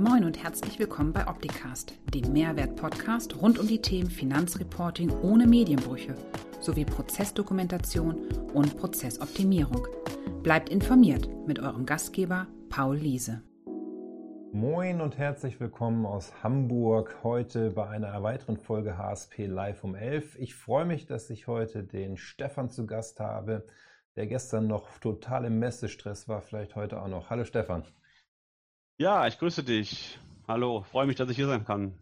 Moin und herzlich willkommen bei Opticast, dem Mehrwert-Podcast rund um die Themen Finanzreporting ohne Medienbrüche sowie Prozessdokumentation und Prozessoptimierung. Bleibt informiert mit eurem Gastgeber Paul Liese. Moin und herzlich willkommen aus Hamburg. Heute bei einer weiteren Folge HSP Live um 11. Ich freue mich, dass ich heute den Stefan zu Gast habe, der gestern noch total im Messestress war, vielleicht heute auch noch. Hallo Stefan. Ja, ich grüße dich. Hallo, freue mich, dass ich hier sein kann.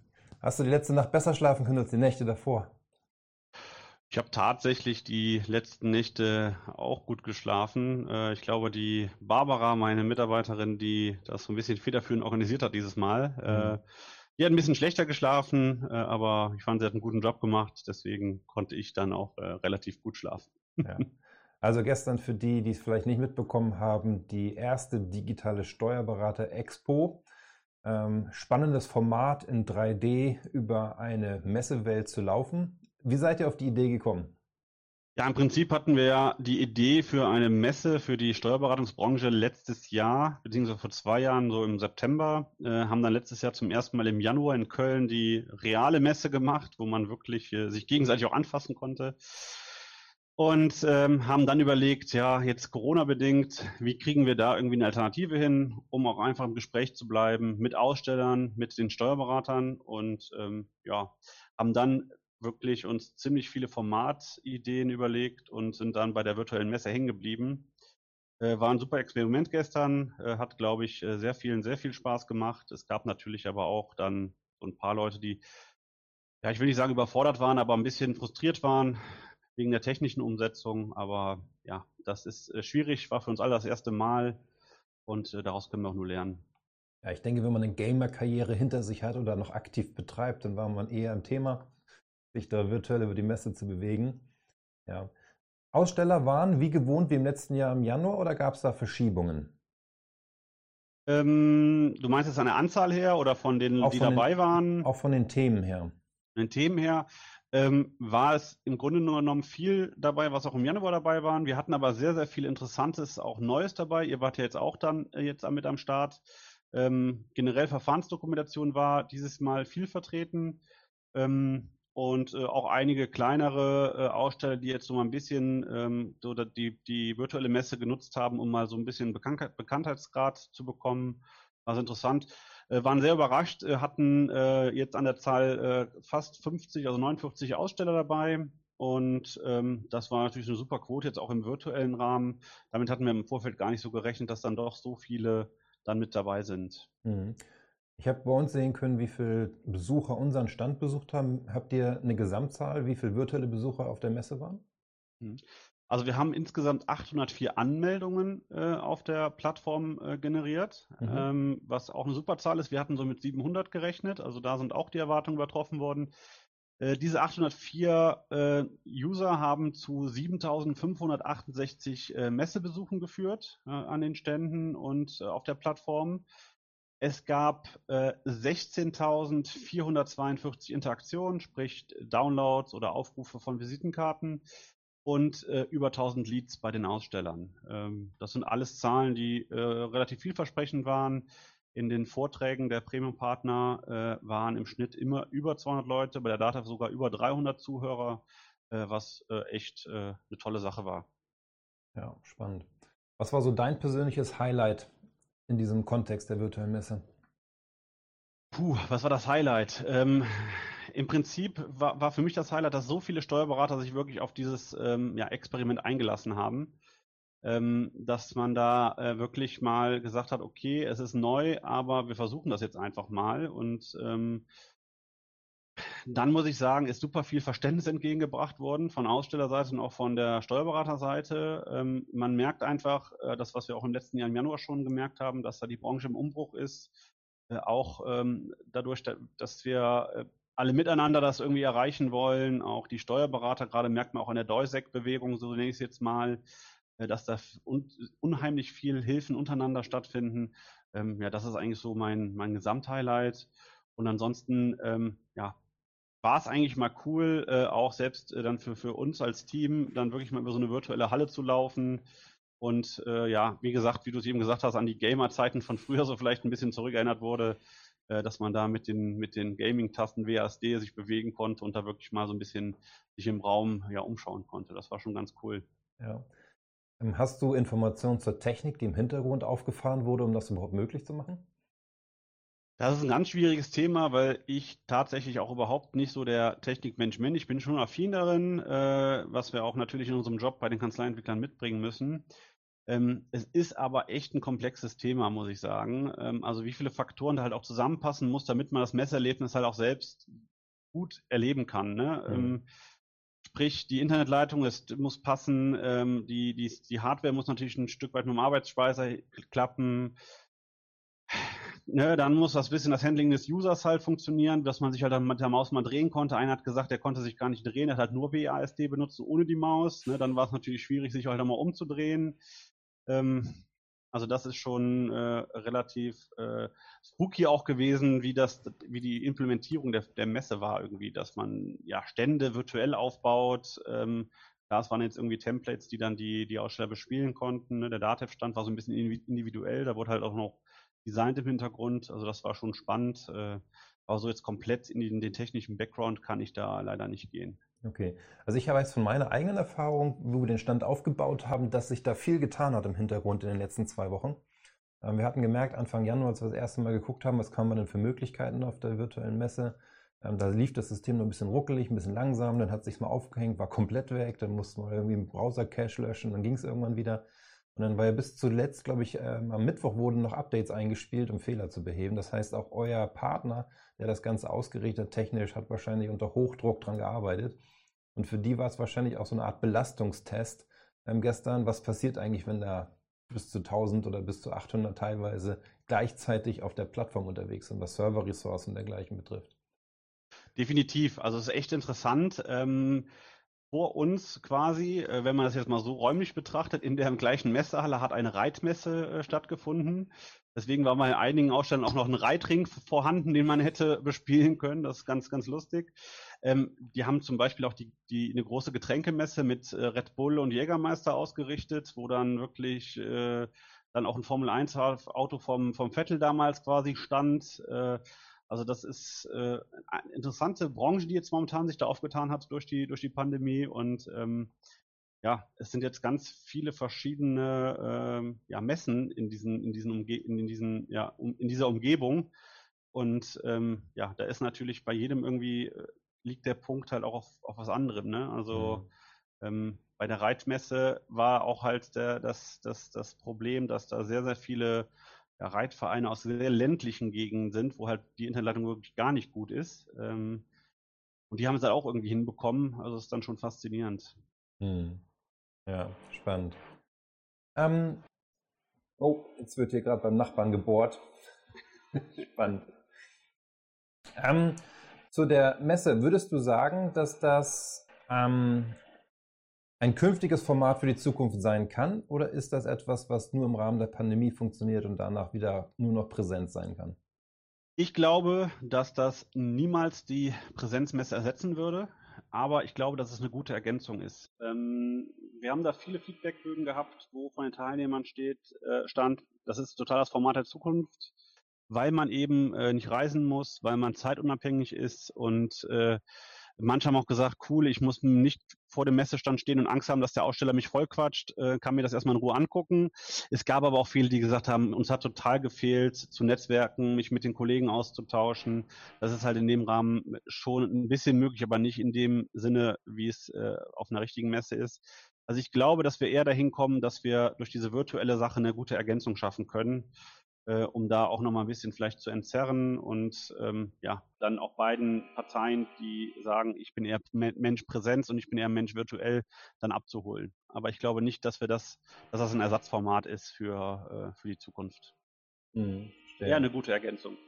Hast du die letzte Nacht besser schlafen können als die Nächte davor? Ich habe tatsächlich die letzten Nächte auch gut geschlafen. Äh, ich glaube, die Barbara, meine Mitarbeiterin, die das so ein bisschen federführend organisiert hat dieses Mal, äh, mhm. die hat ein bisschen schlechter geschlafen, äh, aber ich fand, sie hat einen guten Job gemacht. Deswegen konnte ich dann auch relativ gut schlafen. Ja. Also gestern für die, die es vielleicht nicht mitbekommen haben, die erste digitale Steuerberater Expo. Ähm, spannendes Format in 3D über eine Messewelt zu laufen. Wie seid ihr auf die Idee gekommen? Ja, im Prinzip hatten wir ja die Idee für eine Messe für die Steuerberatungsbranche letztes Jahr, beziehungsweise vor zwei Jahren, so im September, äh, haben dann letztes Jahr zum ersten Mal im Januar in Köln die reale Messe gemacht, wo man wirklich äh, sich gegenseitig auch anfassen konnte und ähm, haben dann überlegt, ja, jetzt Corona-bedingt, wie kriegen wir da irgendwie eine Alternative hin, um auch einfach im Gespräch zu bleiben mit Ausstellern, mit den Steuerberatern und ähm, ja, haben dann wirklich uns ziemlich viele Formatideen überlegt und sind dann bei der virtuellen Messe hängen geblieben. Äh, war ein super Experiment gestern, äh, hat, glaube ich, äh, sehr vielen, sehr viel Spaß gemacht. Es gab natürlich aber auch dann so ein paar Leute, die, ja, ich will nicht sagen überfordert waren, aber ein bisschen frustriert waren, wegen der technischen Umsetzung. Aber ja, das ist äh, schwierig, war für uns alle das erste Mal und äh, daraus können wir auch nur lernen. Ja, ich denke, wenn man eine Gamer-Karriere hinter sich hat oder noch aktiv betreibt, dann war man eher im Thema, sich da virtuell über die Messe zu bewegen. Ja. Aussteller waren wie gewohnt wie im letzten Jahr im Januar oder gab es da Verschiebungen? Ähm, du meinst jetzt an der Anzahl her oder von denen, auch die von dabei den, waren? Auch von den Themen her. Von den Themen her ähm, war es im Grunde genommen viel dabei, was auch im Januar dabei waren. Wir hatten aber sehr, sehr viel Interessantes, auch Neues dabei. Ihr wart ja jetzt auch dann äh, jetzt mit am Start. Ähm, generell Verfahrensdokumentation war dieses Mal viel vertreten. Ähm, und äh, auch einige kleinere äh, Aussteller, die jetzt so mal ein bisschen ähm, so die, die virtuelle Messe genutzt haben, um mal so ein bisschen Bekannt Bekanntheitsgrad zu bekommen. War sehr interessant. Äh, waren sehr überrascht, äh, hatten äh, jetzt an der Zahl fast 50, also 49 Aussteller dabei. Und ähm, das war natürlich eine super Quote, jetzt auch im virtuellen Rahmen. Damit hatten wir im Vorfeld gar nicht so gerechnet, dass dann doch so viele dann mit dabei sind. Mhm. Ich habe bei uns sehen können, wie viele Besucher unseren Stand besucht haben. Habt ihr eine Gesamtzahl, wie viele virtuelle Besucher auf der Messe waren? Mhm. Also wir haben insgesamt 804 Anmeldungen äh, auf der Plattform äh, generiert, mhm. ähm, was auch eine super Zahl ist. Wir hatten so mit 700 gerechnet, also da sind auch die Erwartungen übertroffen worden. Äh, diese 804 äh, User haben zu 7568 äh, Messebesuchen geführt äh, an den Ständen und auf der Plattform. Es gab 16.442 Interaktionen, sprich Downloads oder Aufrufe von Visitenkarten und äh, über 1000 Leads bei den Ausstellern. Ähm, das sind alles Zahlen, die äh, relativ vielversprechend waren. In den Vorträgen der Premium-Partner äh, waren im Schnitt immer über 200 Leute, bei der Data sogar über 300 Zuhörer, äh, was äh, echt äh, eine tolle Sache war. Ja, spannend. Was war so dein persönliches Highlight in diesem Kontext der virtuellen Messe? Puh, was war das Highlight? Ähm, im Prinzip war, war für mich das Highlight, dass so viele Steuerberater sich wirklich auf dieses ähm, ja, Experiment eingelassen haben, ähm, dass man da äh, wirklich mal gesagt hat, okay, es ist neu, aber wir versuchen das jetzt einfach mal und ähm, dann muss ich sagen, ist super viel Verständnis entgegengebracht worden von Ausstellerseite und auch von der Steuerberaterseite. Ähm, man merkt einfach, äh, das, was wir auch im letzten Jahr im Januar schon gemerkt haben, dass da die Branche im Umbruch ist. Äh, auch ähm, dadurch, dass wir äh, alle miteinander das irgendwie erreichen wollen, auch die Steuerberater, gerade merkt man auch an der Deusec-Bewegung, so nenne ich es jetzt mal, äh, dass da un unheimlich viel Hilfen untereinander stattfinden. Ähm, ja, das ist eigentlich so mein, mein Gesamthighlight. Und ansonsten, ähm, ja, war es eigentlich mal cool, äh, auch selbst äh, dann für, für uns als Team, dann wirklich mal über so eine virtuelle Halle zu laufen. Und äh, ja, wie gesagt, wie du es eben gesagt hast, an die Gamer-Zeiten von früher so vielleicht ein bisschen zurückerinnert wurde äh, dass man da mit den, mit den Gaming-Tasten WASD sich bewegen konnte und da wirklich mal so ein bisschen sich im Raum ja umschauen konnte. Das war schon ganz cool. Ja. Ähm, hast du Informationen zur Technik, die im Hintergrund aufgefahren wurde, um das überhaupt möglich zu machen? Das ist ein ganz schwieriges Thema, weil ich tatsächlich auch überhaupt nicht so der Technikmensch bin. Ich bin schon affin darin, äh, was wir auch natürlich in unserem Job bei den Kanzleientwicklern mitbringen müssen. Ähm, es ist aber echt ein komplexes Thema, muss ich sagen. Ähm, also wie viele Faktoren da halt auch zusammenpassen muss, damit man das Messerlebnis halt auch selbst gut erleben kann. Ne? Mhm. Sprich, die Internetleitung ist, muss passen, ähm, die, die, die Hardware muss natürlich ein Stück weit mit dem Arbeitsspeicher klappen Ne, dann muss das bisschen das Handling des Users halt funktionieren, dass man sich halt dann mit der Maus mal drehen konnte. Einer hat gesagt, er konnte sich gar nicht drehen, er hat halt nur WASD benutzt, ohne die Maus. Ne, dann war es natürlich schwierig, sich halt einmal umzudrehen. Ähm, also das ist schon äh, relativ äh, spooky auch gewesen, wie das, wie die Implementierung der, der Messe war irgendwie, dass man ja Stände virtuell aufbaut. Ähm, das waren jetzt irgendwie Templates, die dann die, die Aussteller bespielen konnten. Ne? Der Datev-Stand war so ein bisschen individuell, da wurde halt auch noch designt im Hintergrund. Also das war schon spannend. Äh, aber so jetzt komplett in den, den, technischen Background kann ich da leider nicht gehen. Okay. Also ich habe jetzt von meiner eigenen Erfahrung, wo wir den Stand aufgebaut haben, dass sich da viel getan hat im Hintergrund in den letzten zwei Wochen. Ähm, wir hatten gemerkt, Anfang Januar, als wir das erste Mal geguckt haben, was kann man denn für Möglichkeiten auf der virtuellen Messe, ähm, da lief das System nur ein bisschen ruckelig, ein bisschen langsam, dann hat es sich mal aufgehängt, war komplett weg, dann mussten wir irgendwie einen Browser-Cache löschen, dann ging es irgendwann wieder. Und dann war ja bis zuletzt, glaube ich, ähm, am Mittwoch wurden noch Updates eingespielt, um Fehler zu beheben. Das heißt, auch euer Partner, der das Ganze ausgerichtet technisch, hat wahrscheinlich unter Hochdruck dran gearbeitet. Und für die war es wahrscheinlich auch so eine Art Belastungstest ähm, gestern. Was passiert eigentlich, wenn da bis zu 1000 oder bis zu 800 teilweise gleichzeitig auf der Plattform unterwegs sind, was Serverressourcen dergleichen betrifft? Definitiv. Also es ist echt interessant. Ähm vor uns quasi, äh, wenn man das jetzt mal so räumlich betrachtet, in der gleichen Messehalle hat eine Reitmesse äh, stattgefunden. Deswegen war bei einigen Ausstellern auch noch ein Reitring vorhanden, den man hätte bespielen können. Das ist ganz, ganz lustig. Ähm, die haben zum Beispiel auch die, die, eine große Getränkemesse mit äh, Red Bull und Jägermeister ausgerichtet, wo dann wirklich äh, dann auch ein Formel 1 Auto vom, vom Vettel damals quasi stand. Äh, also das ist äh, eine interessante Branche, die jetzt momentan sich da aufgetan hat durch die, durch die Pandemie. Und ähm, ja, es sind jetzt ganz viele verschiedene ähm, ja, Messen in diesen, in diesen Umge in diesen, ja, um, in dieser Umgebung. Und ähm, ja, da ist natürlich bei jedem irgendwie äh, liegt der Punkt halt auch auf, auf was anderem. Ne? Also mhm. ähm, bei der Reitmesse war auch halt der, das, das, das Problem, dass da sehr, sehr viele ja, Reitvereine aus sehr ländlichen Gegenden sind, wo halt die Internetleitung wirklich gar nicht gut ist. Ähm, und die haben es halt auch irgendwie hinbekommen. Also ist dann schon faszinierend. Hm. Ja, spannend. Ähm, oh, jetzt wird hier gerade beim Nachbarn gebohrt. spannend. Ähm, zu der Messe, würdest du sagen, dass das ähm, ein künftiges Format für die Zukunft sein kann? Oder ist das etwas, was nur im Rahmen der Pandemie funktioniert und danach wieder nur noch präsent sein kann? Ich glaube, dass das niemals die Präsenzmesse ersetzen würde, aber ich glaube, dass es eine gute Ergänzung ist. Ähm, wir haben da viele Feedbackbögen gehabt, wo von den Teilnehmern steht, äh, stand, das ist total das Format der Zukunft, weil man eben äh, nicht reisen muss, weil man zeitunabhängig ist und äh, Manche haben auch gesagt, cool, ich muss nicht vor dem Messestand stehen und Angst haben, dass der Aussteller mich vollquatscht, äh, kann mir das erstmal in Ruhe angucken. Es gab aber auch viele, die gesagt haben, uns hat total gefehlt, zu Netzwerken, mich mit den Kollegen auszutauschen. Das ist halt in dem Rahmen schon ein bisschen möglich, aber nicht in dem Sinne, wie es äh, auf einer richtigen Messe ist. Also ich glaube, dass wir eher dahin kommen, dass wir durch diese virtuelle Sache eine gute Ergänzung schaffen können äh, um da auch nochmal ein bisschen vielleicht zu entzerren und ähm, ja, dann auch beiden Parteien, die sagen, ich bin eher Mensch Präsenz und ich bin eher Mensch virtuell, dann abzuholen. Aber ich glaube nicht, dass wir das, dass das ein Ersatzformat ist für, äh, für die Zukunft. Mhm, eher eine gute Ergänzung.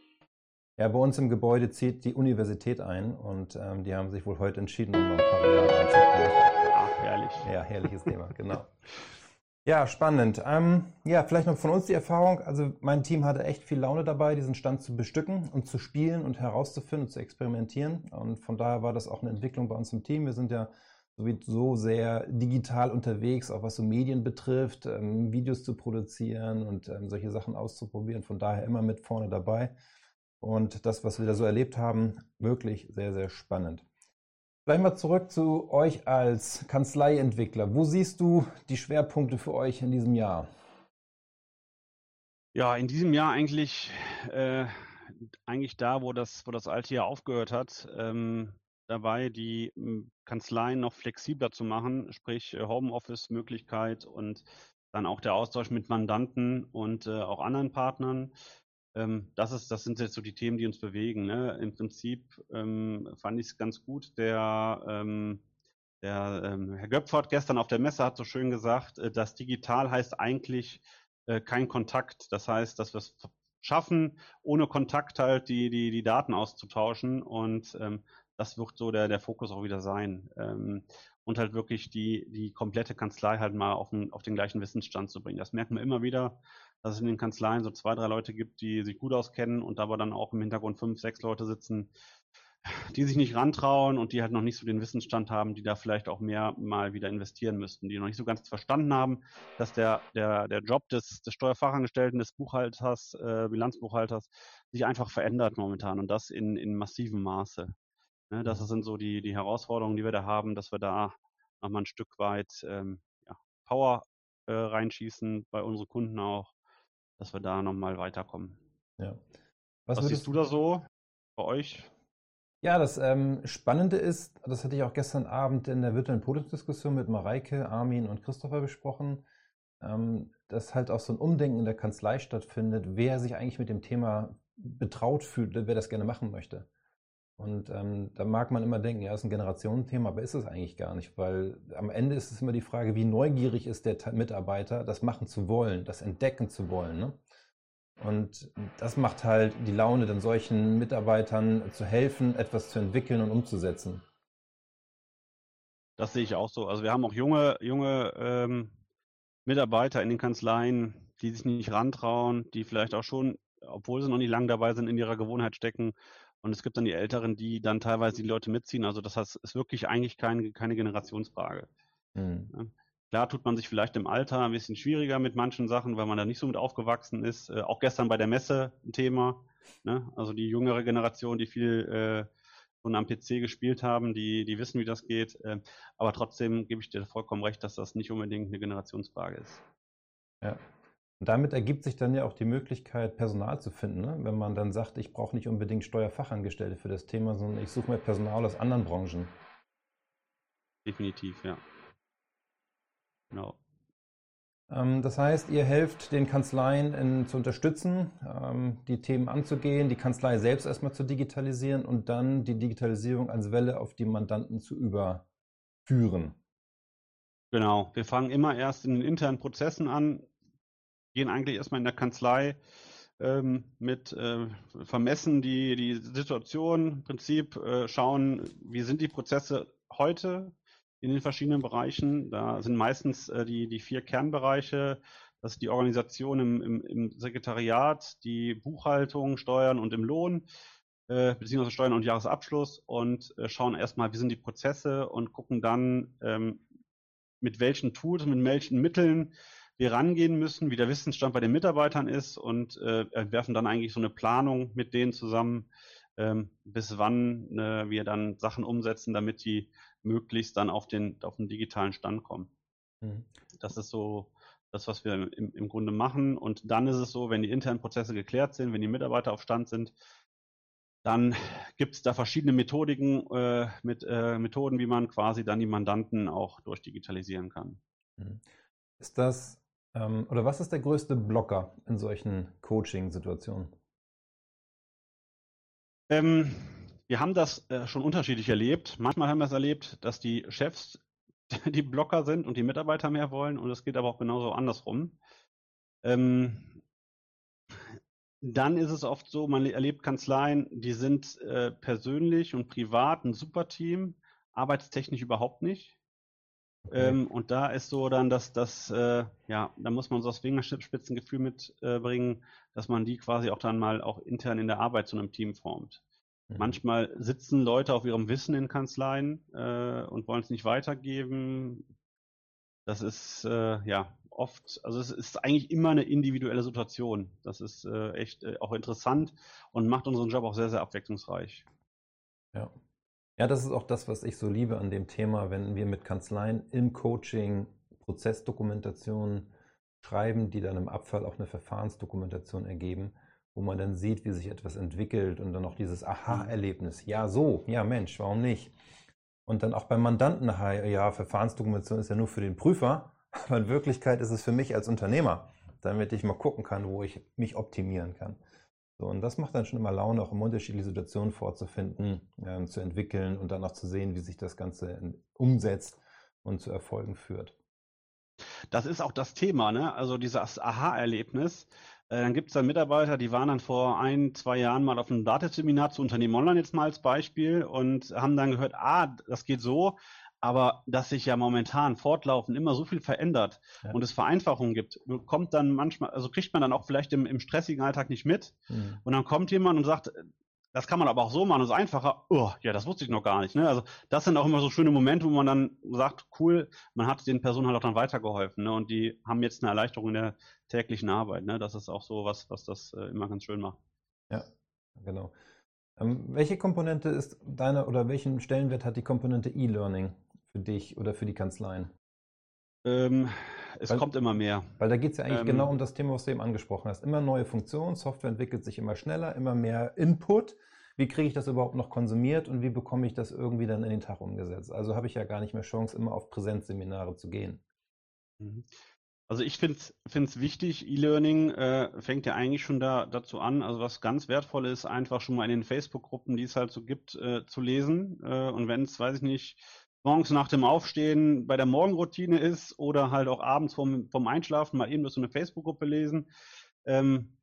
Ja, bei uns im Gebäude zieht die Universität ein und ähm, die haben sich wohl heute entschieden, um mal ein paar Jahre anzufangen. Ach, herrlich. Ja, herrliches Thema, genau. Ja, spannend. Ähm, ja, vielleicht noch von uns die Erfahrung. Also mein Team hatte echt viel Laune dabei, diesen Stand zu bestücken und zu spielen und herauszufinden und zu experimentieren. Und von daher war das auch eine Entwicklung bei uns im Team. Wir sind ja sowieso sehr digital unterwegs, auch was so Medien betrifft, ähm, Videos zu produzieren und ähm, solche Sachen auszuprobieren. Von daher immer mit vorne dabei. Und das, was wir da so erlebt haben, wirklich sehr, sehr spannend. Vielleicht mal zurück zu euch als Kanzleientwickler. Wo siehst du die Schwerpunkte für euch in diesem Jahr? Ja, in diesem Jahr eigentlich, äh, eigentlich da, wo das, wo das alte Jahr aufgehört hat, ähm, dabei, die hm, Kanzleien noch flexibler zu machen, sprich äh, Homeoffice-Möglichkeit und dann auch der Austausch mit Mandanten und äh, auch anderen Partnern. Ähm, das, ist, das sind jetzt so die Themen, die uns bewegen. Ne? Im Prinzip ähm, fand ich es ganz gut. Der, ähm, der ähm, Herr Göpfert gestern auf der Messe hat so schön gesagt, äh, das Digital heißt eigentlich äh, kein Kontakt. Das heißt, dass wir es schaffen, ohne Kontakt halt die, die, die Daten auszutauschen. Und ähm, das wird so der, der Fokus auch wieder sein. Ähm, und halt wirklich die, die komplette Kanzlei halt mal auf den, auf den gleichen Wissensstand zu bringen. Das merkt man immer wieder, dass es in den Kanzleien so zwei, drei Leute gibt, die sich gut auskennen und aber dann auch im Hintergrund fünf, sechs Leute sitzen, die sich nicht rantrauen und die halt noch nicht so den Wissensstand haben, die da vielleicht auch mehr mal wieder investieren müssten, die noch nicht so ganz verstanden haben, dass der, der, der Job des, des Steuerfachangestellten, des Buchhalters, äh, Bilanzbuchhalters sich einfach verändert momentan und das in, in massivem Maße. Ne, das sind so die, die Herausforderungen, die wir da haben, dass wir da nochmal ein Stück weit ähm, ja, Power äh, reinschießen, bei unseren Kunden auch, dass wir da nochmal weiterkommen. Ja. Was, Was siehst du da so bei euch? Ja, das ähm, Spannende ist, das hatte ich auch gestern Abend in der virtuellen Podiumsdiskussion mit Mareike, Armin und Christopher besprochen, ähm, dass halt auch so ein Umdenken in der Kanzlei stattfindet, wer sich eigentlich mit dem Thema betraut fühlt, wer das gerne machen möchte. Und ähm, da mag man immer denken, ja, ist ein Generationenthema, aber ist es eigentlich gar nicht, weil am Ende ist es immer die Frage, wie neugierig ist der Mitarbeiter, das machen zu wollen, das entdecken zu wollen. Ne? Und das macht halt die Laune, dann solchen Mitarbeitern zu helfen, etwas zu entwickeln und umzusetzen. Das sehe ich auch so. Also wir haben auch junge, junge ähm, Mitarbeiter in den Kanzleien, die sich nicht rantrauen, die vielleicht auch schon, obwohl sie noch nicht lange dabei sind, in ihrer Gewohnheit stecken. Und es gibt dann die Älteren, die dann teilweise die Leute mitziehen. Also das heißt, ist wirklich eigentlich kein, keine Generationsfrage. Mhm. Klar tut man sich vielleicht im Alter ein bisschen schwieriger mit manchen Sachen, weil man da nicht so mit aufgewachsen ist. Äh, auch gestern bei der Messe ein Thema. Ne? Also die jüngere Generation, die viel äh, schon am PC gespielt haben, die, die wissen, wie das geht. Äh, aber trotzdem gebe ich dir vollkommen recht, dass das nicht unbedingt eine Generationsfrage ist. Ja. Und damit ergibt sich dann ja auch die Möglichkeit, Personal zu finden. Ne? Wenn man dann sagt, ich brauche nicht unbedingt Steuerfachangestellte für das Thema, sondern ich suche mir Personal aus anderen Branchen. Definitiv, ja. Genau. Ähm, das heißt, ihr helft den Kanzleien in, zu unterstützen, ähm, die Themen anzugehen, die Kanzlei selbst erstmal zu digitalisieren und dann die Digitalisierung als Welle auf die Mandanten zu überführen. Genau, wir fangen immer erst in den internen Prozessen an, gehen eigentlich erstmal in der Kanzlei ähm, mit äh, vermessen die, die Situation im Prinzip, äh, schauen, wie sind die Prozesse heute, in den verschiedenen Bereichen. Da sind meistens äh, die, die vier Kernbereiche. Das ist die Organisation im, im, im Sekretariat, die Buchhaltung, Steuern und im Lohn, äh, beziehungsweise Steuern und Jahresabschluss und äh, schauen erstmal, wie sind die Prozesse und gucken dann, ähm, mit welchen Tools, mit welchen Mitteln wir rangehen müssen, wie der Wissensstand bei den Mitarbeitern ist und äh, entwerfen dann eigentlich so eine Planung mit denen zusammen, ähm, bis wann äh, wir dann Sachen umsetzen, damit die möglichst dann auf den, auf den digitalen Stand kommen. Mhm. Das ist so das, was wir im, im Grunde machen. Und dann ist es so, wenn die internen Prozesse geklärt sind, wenn die Mitarbeiter auf Stand sind, dann gibt es da verschiedene Methodiken, äh, mit äh, Methoden, wie man quasi dann die Mandanten auch durchdigitalisieren kann. Mhm. Ist das ähm, oder was ist der größte Blocker in solchen Coaching-Situationen? Ähm, wir haben das äh, schon unterschiedlich erlebt. Manchmal haben wir es erlebt, dass die Chefs die Blocker sind und die Mitarbeiter mehr wollen und es geht aber auch genauso andersrum. Ähm, dann ist es oft so, man erlebt Kanzleien, die sind äh, persönlich und privat ein super Team, arbeitstechnisch überhaupt nicht. Okay. Ähm, und da ist so dann, dass das, äh, ja, da muss man so das Fingerspitzengefühl mitbringen, äh, dass man die quasi auch dann mal auch intern in der Arbeit zu einem Team formt. Mhm. Manchmal sitzen Leute auf ihrem Wissen in Kanzleien äh, und wollen es nicht weitergeben. Das ist äh, ja oft, also es ist eigentlich immer eine individuelle Situation. Das ist äh, echt äh, auch interessant und macht unseren Job auch sehr, sehr abwechslungsreich. Ja. Ja, das ist auch das, was ich so liebe an dem Thema, wenn wir mit Kanzleien im Coaching Prozessdokumentationen schreiben, die dann im Abfall auch eine Verfahrensdokumentation ergeben, wo man dann sieht, wie sich etwas entwickelt und dann auch dieses Aha-Erlebnis. Ja, so, ja Mensch, warum nicht? Und dann auch beim Mandanten, ja, Verfahrensdokumentation ist ja nur für den Prüfer, aber in Wirklichkeit ist es für mich als Unternehmer, damit ich mal gucken kann, wo ich mich optimieren kann. So, und das macht dann schon immer Laune, auch immer unterschiedliche Situationen vorzufinden, äh, zu entwickeln und dann auch zu sehen, wie sich das Ganze umsetzt und zu Erfolgen führt. Das ist auch das Thema, ne? Also dieses Aha-Erlebnis. Äh, dann gibt es dann Mitarbeiter, die waren dann vor ein, zwei Jahren mal auf einem Datensseminar zu Unternehmen Online jetzt mal als Beispiel und haben dann gehört, ah, das geht so, aber dass sich ja momentan fortlaufend immer so viel verändert ja. und es Vereinfachungen gibt, kommt dann manchmal, also kriegt man dann auch vielleicht im, im stressigen Alltag nicht mit. Mhm. Und dann kommt jemand und sagt, das kann man aber auch so machen, das ist einfacher. Oh, ja, das wusste ich noch gar nicht. Ne? Also das sind auch immer so schöne Momente, wo man dann sagt, cool, man hat den Personen halt auch dann weitergeholfen. Ne? Und die haben jetzt eine Erleichterung in der täglichen Arbeit. Ne? Das ist auch so was, was das äh, immer ganz schön macht. Ja, genau. Ähm, welche Komponente ist deine oder welchen Stellenwert hat die Komponente E-Learning für dich oder für die Kanzleien? Ähm, es weil, kommt immer mehr. Weil da geht es ja eigentlich ähm, genau um das Thema, was du eben angesprochen hast. Immer neue Funktionen, Software entwickelt sich immer schneller, immer mehr Input. Wie kriege ich das überhaupt noch konsumiert und wie bekomme ich das irgendwie dann in den Tag umgesetzt? Also habe ich ja gar nicht mehr Chance, immer auf Präsenzseminare zu gehen. Mhm. Also ich finde es wichtig, E-Learning äh, fängt ja eigentlich schon da, dazu an, also was ganz wertvoll ist, einfach schon mal in den Facebook-Gruppen, die es halt so gibt, äh, zu lesen. Äh, und wenn es, weiß ich nicht, morgens nach dem Aufstehen bei der Morgenroutine ist oder halt auch abends vom, vom Einschlafen mal eben so eine Facebook-Gruppe lesen. Ähm,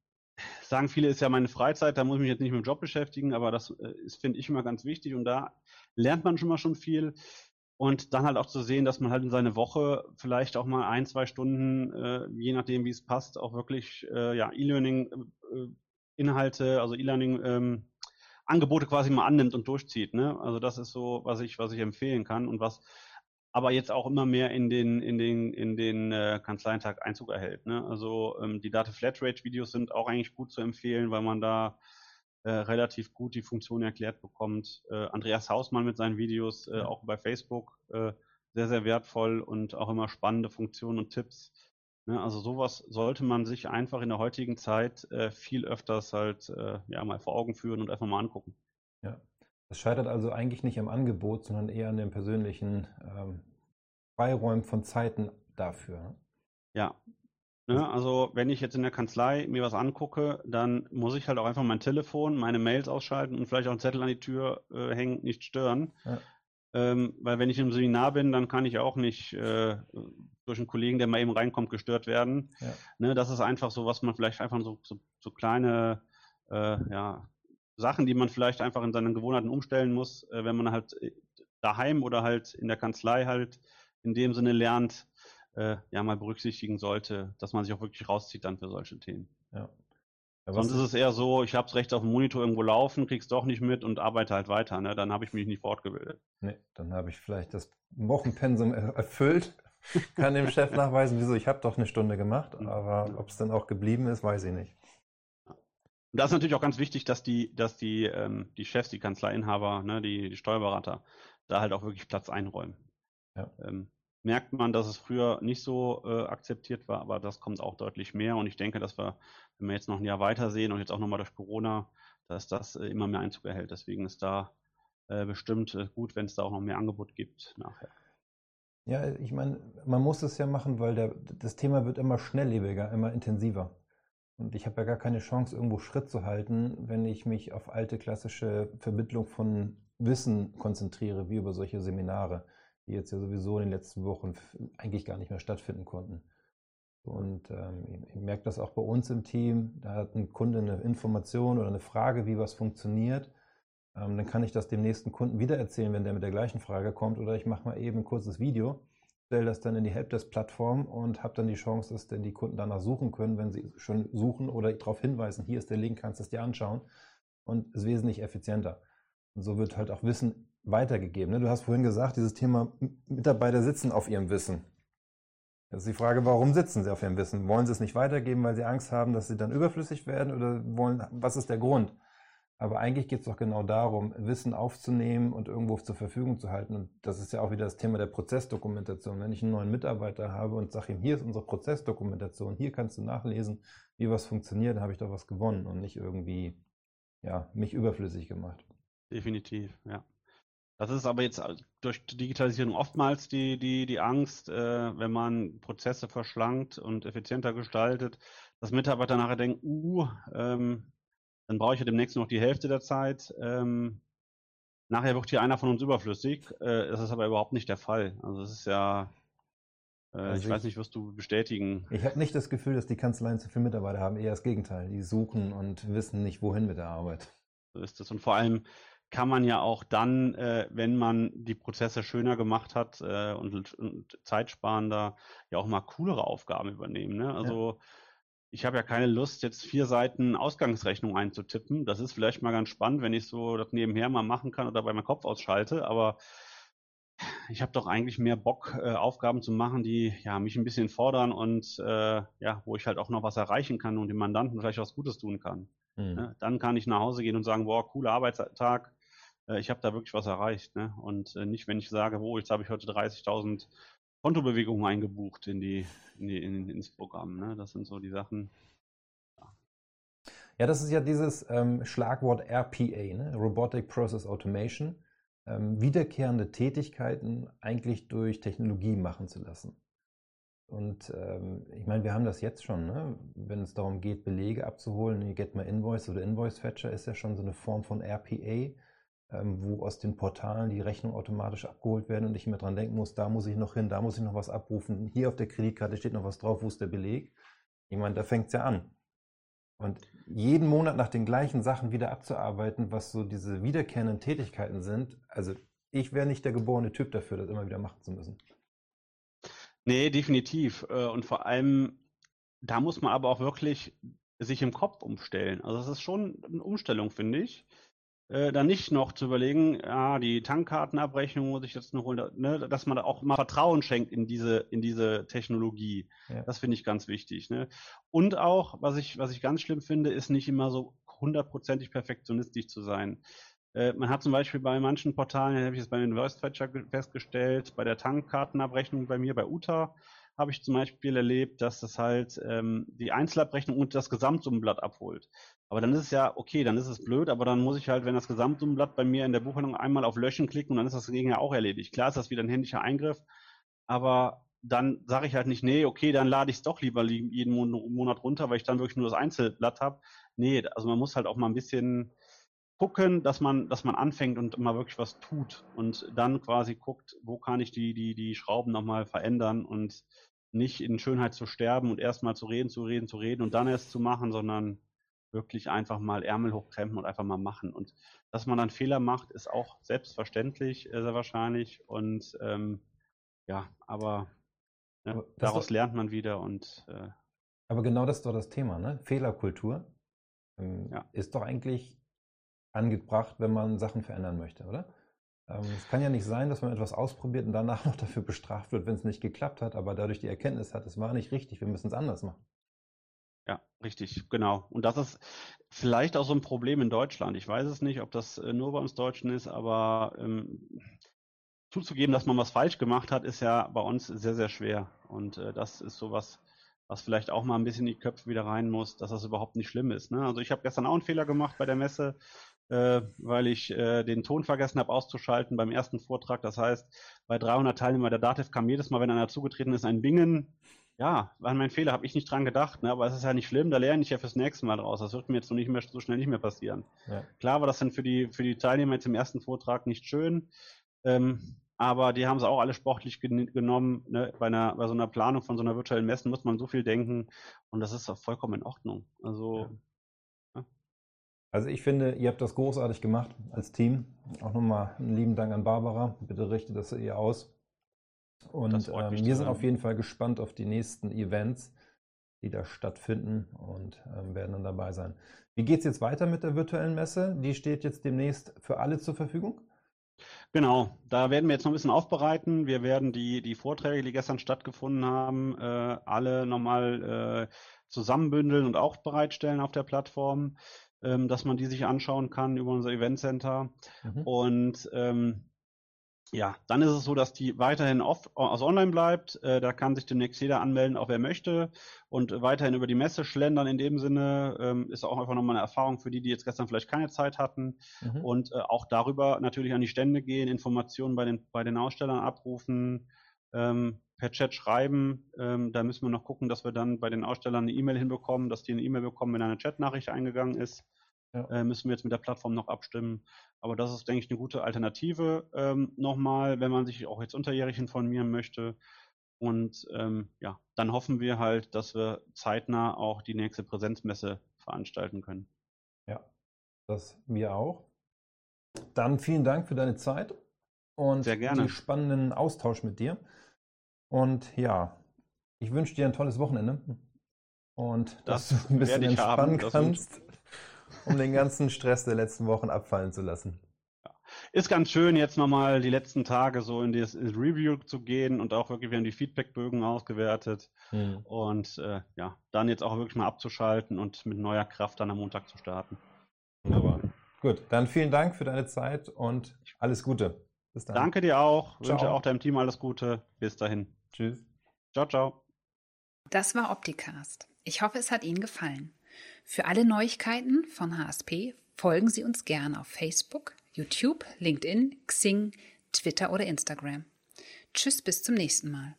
sagen viele, ist ja meine Freizeit, da muss ich mich jetzt nicht mit dem Job beschäftigen, aber das äh, ist, finde ich, immer ganz wichtig und da lernt man schon mal schon viel. Und dann halt auch zu sehen, dass man halt in seine Woche vielleicht auch mal ein, zwei Stunden, äh, je nachdem, wie es passt, auch wirklich äh, ja, E-Learning-Inhalte, äh, also E-Learning ähm, Angebote quasi mal annimmt und durchzieht. Ne? Also das ist so, was ich, was ich empfehlen kann und was aber jetzt auch immer mehr in den, in den, in den äh, Kanzleientag Einzug erhält. Ne? Also ähm, die Data Flatrate Videos sind auch eigentlich gut zu empfehlen, weil man da äh, relativ gut die Funktion erklärt bekommt. Äh, Andreas Hausmann mit seinen Videos, äh, auch bei Facebook, äh, sehr, sehr wertvoll und auch immer spannende Funktionen und Tipps. Ne, also sowas sollte man sich einfach in der heutigen Zeit äh, viel öfters halt äh, ja mal vor Augen führen und einfach mal angucken. Ja, das scheitert also eigentlich nicht am Angebot, sondern eher an den persönlichen ähm, Freiräumen von Zeiten dafür. Ne? Ja. Ne, also wenn ich jetzt in der Kanzlei mir was angucke, dann muss ich halt auch einfach mein Telefon, meine Mails ausschalten und vielleicht auch einen Zettel an die Tür äh, hängen, nicht stören. Ja. Ähm, weil wenn ich im Seminar bin, dann kann ich auch nicht äh, durch einen Kollegen, der mal eben reinkommt, gestört werden. Ja. Ne, das ist einfach so, was man vielleicht einfach so, so, so kleine äh, ja, Sachen, die man vielleicht einfach in seinen Gewohnheiten umstellen muss, äh, wenn man halt äh, daheim oder halt in der Kanzlei halt in dem Sinne lernt, äh, ja mal berücksichtigen sollte, dass man sich auch wirklich rauszieht dann für solche Themen. Ja. Ja, Sonst ist es eher so, ich habe es recht auf dem Monitor irgendwo laufen, krieg's doch nicht mit und arbeite halt weiter. Ne? Dann habe ich mich nicht fortgebildet. Nee, dann habe ich vielleicht das Wochenpensum erfüllt, kann dem Chef nachweisen, wieso, ich habe doch eine Stunde gemacht, mhm. aber ob es dann auch geblieben ist, weiß ich nicht. Und da ist natürlich auch ganz wichtig, dass die, dass die, ähm, die Chefs, die Kanzleiinhaber, ne, die, die Steuerberater, da halt auch wirklich Platz einräumen. Ja. Ähm, merkt man, dass es früher nicht so äh, akzeptiert war, aber das kommt auch deutlich mehr. Und ich denke, dass wir, wenn wir jetzt noch ein Jahr weiter sehen und jetzt auch nochmal durch Corona, dass das äh, immer mehr Einzug erhält. Deswegen ist da äh, bestimmt äh, gut, wenn es da auch noch mehr Angebot gibt nachher. Ja, ich meine, man muss es ja machen, weil der, das Thema wird immer schnelllebiger, immer intensiver. Und ich habe ja gar keine Chance, irgendwo Schritt zu halten, wenn ich mich auf alte klassische Vermittlung von Wissen konzentriere, wie über solche Seminare, die jetzt ja sowieso in den letzten Wochen eigentlich gar nicht mehr stattfinden konnten. Und ähm, ich merke das auch bei uns im Team. Da hat ein Kunde eine Information oder eine Frage, wie was funktioniert. Ähm, dann kann ich das dem nächsten Kunden wieder erzählen, wenn der mit der gleichen Frage kommt. Oder ich mache mal eben ein kurzes Video, stelle das dann in die Helpdesk-Plattform und habe dann die Chance, dass dann die Kunden danach suchen können, wenn sie schon suchen oder darauf hinweisen, hier ist der Link, kannst du es dir anschauen. Und ist wesentlich effizienter. Und so wird halt auch Wissen weitergegeben. Ne? Du hast vorhin gesagt, dieses Thema Mitarbeiter sitzen auf ihrem Wissen. Das ist die Frage, warum sitzen Sie auf Ihrem Wissen? Wollen Sie es nicht weitergeben, weil Sie Angst haben, dass Sie dann überflüssig werden oder wollen, was ist der Grund? Aber eigentlich geht es doch genau darum, Wissen aufzunehmen und irgendwo zur Verfügung zu halten. Und das ist ja auch wieder das Thema der Prozessdokumentation. Wenn ich einen neuen Mitarbeiter habe und sage ihm, hier ist unsere Prozessdokumentation, hier kannst du nachlesen, wie was funktioniert, dann habe ich doch was gewonnen und nicht irgendwie ja, mich überflüssig gemacht. Definitiv, ja. Das ist aber jetzt durch Digitalisierung oftmals die, die, die Angst, äh, wenn man Prozesse verschlankt und effizienter gestaltet, dass Mitarbeiter nachher denken, uh, ähm, dann brauche ich ja demnächst noch die Hälfte der Zeit. Ähm, nachher wird hier einer von uns überflüssig. Äh, das ist aber überhaupt nicht der Fall. Also es ist ja, äh, also ich, ich weiß nicht, wirst du bestätigen. Ich habe nicht das Gefühl, dass die Kanzleien zu viele Mitarbeiter haben, eher das Gegenteil. Die suchen und wissen nicht, wohin mit der Arbeit. So ist es. Und vor allem, kann man ja auch dann, äh, wenn man die Prozesse schöner gemacht hat äh, und, und zeitsparender, ja auch mal coolere Aufgaben übernehmen. Ne? Also ja. ich habe ja keine Lust, jetzt vier Seiten Ausgangsrechnung einzutippen. Das ist vielleicht mal ganz spannend, wenn ich so das nebenher mal machen kann oder bei meinem Kopf ausschalte, aber ich habe doch eigentlich mehr Bock, äh, Aufgaben zu machen, die ja mich ein bisschen fordern und äh, ja, wo ich halt auch noch was erreichen kann und dem Mandanten vielleicht was Gutes tun kann. Mhm. Ne? Dann kann ich nach Hause gehen und sagen, boah, cooler Arbeitstag, äh, ich habe da wirklich was erreicht. Ne? Und äh, nicht, wenn ich sage, wo, jetzt habe ich heute 30.000 Kontobewegungen eingebucht in die, in die in, ins Programm. Ne? Das sind so die Sachen. Ja, ja das ist ja dieses ähm, Schlagwort RPA, ne? Robotic Process Automation. Ähm, wiederkehrende Tätigkeiten eigentlich durch Technologie machen zu lassen. Und ähm, ich meine, wir haben das jetzt schon, ne? wenn es darum geht, Belege abzuholen. Get My Invoice oder Invoice Fetcher ist ja schon so eine Form von RPA wo aus den Portalen die Rechnungen automatisch abgeholt werden und ich mir dran denken muss, da muss ich noch hin, da muss ich noch was abrufen, hier auf der Kreditkarte steht noch was drauf, wo ist der Beleg? Ich meine, da fängt es ja an. Und jeden Monat nach den gleichen Sachen wieder abzuarbeiten, was so diese wiederkehrenden Tätigkeiten sind, also ich wäre nicht der geborene Typ dafür, das immer wieder machen zu müssen. Nee, definitiv. Äh, und vor allem, da muss man aber auch wirklich sich im Kopf umstellen. Also es ist schon eine Umstellung, finde ich äh, dann nicht noch zu überlegen, ja, die Tankkartenabrechnung muss ich jetzt noch holen, ne, dass man da auch mal Vertrauen schenkt in diese, in diese Technologie. Ja. Das finde ich ganz wichtig. Ne? Und auch, was ich, was ich ganz schlimm finde, ist nicht immer so hundertprozentig perfektionistisch zu sein. Äh, man hat zum Beispiel bei manchen Portalen, habe ich es bei den Inverse Fetcher festgestellt, bei der Tankkartenabrechnung bei mir, bei UTA, habe ich zum Beispiel erlebt, dass das halt ähm, die Einzelabrechnung und das Gesamtsummenblatt abholt. Aber dann ist es ja, okay, dann ist es blöd, aber dann muss ich halt, wenn das Gesamtsummenblatt bei mir in der Buchhaltung einmal auf Löschen klicken dann ist das dagegen ja auch erledigt. Klar ist das wieder ein händischer Eingriff, aber dann sage ich halt nicht, nee, okay, dann lade ich es doch lieber jeden Monat runter, weil ich dann wirklich nur das Einzelblatt habe. Nee, also man muss halt auch mal ein bisschen gucken, dass man, dass man anfängt und mal wirklich was tut und dann quasi guckt, wo kann ich die, die, die Schrauben nochmal verändern und nicht in Schönheit zu sterben und erstmal zu reden, zu reden, zu reden und dann erst zu machen, sondern wirklich einfach mal Ärmel hochkrempeln und einfach mal machen. Und dass man dann Fehler macht, ist auch selbstverständlich, äh, sehr wahrscheinlich. Und ähm, ja, aber ne, daraus lernt man wieder und äh, aber genau das ist doch das Thema, ne? Fehlerkultur ähm, ja. ist doch eigentlich angebracht, wenn man Sachen verändern möchte, oder? Ähm, es kann ja nicht sein, dass man etwas ausprobiert und danach noch dafür bestraft wird, wenn es nicht geklappt hat, aber dadurch die Erkenntnis hat, es war nicht richtig, wir müssen es anders machen. Ja, richtig, genau. Und das ist vielleicht auch so ein Problem in Deutschland. Ich weiß es nicht, ob das äh, nur bei uns Deutschen ist, aber ähm, zuzugeben, dass man was falsch gemacht hat, ist ja bei uns sehr, sehr schwer. Und äh, das ist sowas, was vielleicht auch mal ein bisschen in die Köpfe wieder rein muss, dass das überhaupt nicht schlimm ist. Ne? Also ich habe gestern auch einen Fehler gemacht bei der Messe äh, weil ich äh, den Ton vergessen habe auszuschalten beim ersten Vortrag. Das heißt, bei 300 Teilnehmern der Dativ kam jedes Mal, wenn einer zugetreten ist, ein Bingen. Ja, war mein Fehler, habe ich nicht dran gedacht, ne? aber es ist ja nicht schlimm, da lerne ich ja fürs nächste Mal draus. Das wird mir jetzt so, nicht mehr, so schnell nicht mehr passieren. Ja. Klar war das dann für die, für die Teilnehmer jetzt im ersten Vortrag nicht schön, ähm, aber die haben es auch alle sportlich gen genommen. Ne? Bei, einer, bei so einer Planung von so einer virtuellen Messen muss man so viel denken und das ist auch vollkommen in Ordnung. Also ja. Also ich finde, ihr habt das großartig gemacht als Team. Auch nochmal einen lieben Dank an Barbara. Bitte richtet das ihr aus. Und ähm, wir sind auf jeden Fall gespannt auf die nächsten Events, die da stattfinden und ähm, werden dann dabei sein. Wie geht es jetzt weiter mit der virtuellen Messe? Die steht jetzt demnächst für alle zur Verfügung? Genau, da werden wir jetzt noch ein bisschen aufbereiten. Wir werden die, die Vorträge, die gestern stattgefunden haben, äh, alle nochmal äh, zusammenbündeln und auch bereitstellen auf der Plattform, ähm, dass man die sich anschauen kann über unser Event Center. Mhm. Und ähm, ja, dann ist es so, dass die weiterhin off, also online bleibt. Äh, da kann sich demnächst jeder anmelden, auch wer möchte. Und weiterhin über die Messe schlendern in dem Sinne ähm, ist auch einfach nochmal eine Erfahrung für die, die jetzt gestern vielleicht keine Zeit hatten. Mhm. Und äh, auch darüber natürlich an die Stände gehen, Informationen bei den, bei den Ausstellern abrufen, ähm, per Chat schreiben. Ähm, da müssen wir noch gucken, dass wir dann bei den Ausstellern eine E-Mail hinbekommen, dass die eine E-Mail bekommen, wenn eine Chatnachricht eingegangen ist. Ja. Äh, müssen wir jetzt mit der Plattform noch abstimmen. Aber das ist, denke ich, eine gute Alternative ähm, nochmal, wenn man sich auch jetzt unterjährig informieren möchte. Und ähm, ja, dann hoffen wir halt, dass wir zeitnah auch die nächste Präsenzmesse veranstalten können. Ja, das wir auch. Dann vielen Dank für deine Zeit und Sehr gerne. den spannenden Austausch mit dir. Und ja, ich wünsche dir ein tolles Wochenende und das dass du ein bisschen entspannen haben, kannst um den ganzen Stress der letzten Wochen abfallen zu lassen. Ist ganz schön, jetzt nochmal die letzten Tage so in das Review zu gehen und auch wirklich, wir haben die Feedbackbögen ausgewertet hm. und äh, ja, dann jetzt auch wirklich mal abzuschalten und mit neuer Kraft dann am Montag zu starten. Wunderbar. Gut, dann vielen Dank für deine Zeit und alles Gute. Bis dann. Danke dir auch. Ciao. Wünsche auch deinem Team alles Gute. Bis dahin. Tschüss. Ciao, ciao. Das war Opticast. Ich hoffe, es hat Ihnen gefallen. Für alle Neuigkeiten von HSP folgen Sie uns gerne auf Facebook, YouTube, LinkedIn, Xing, Twitter oder Instagram. Tschüss, bis zum nächsten Mal.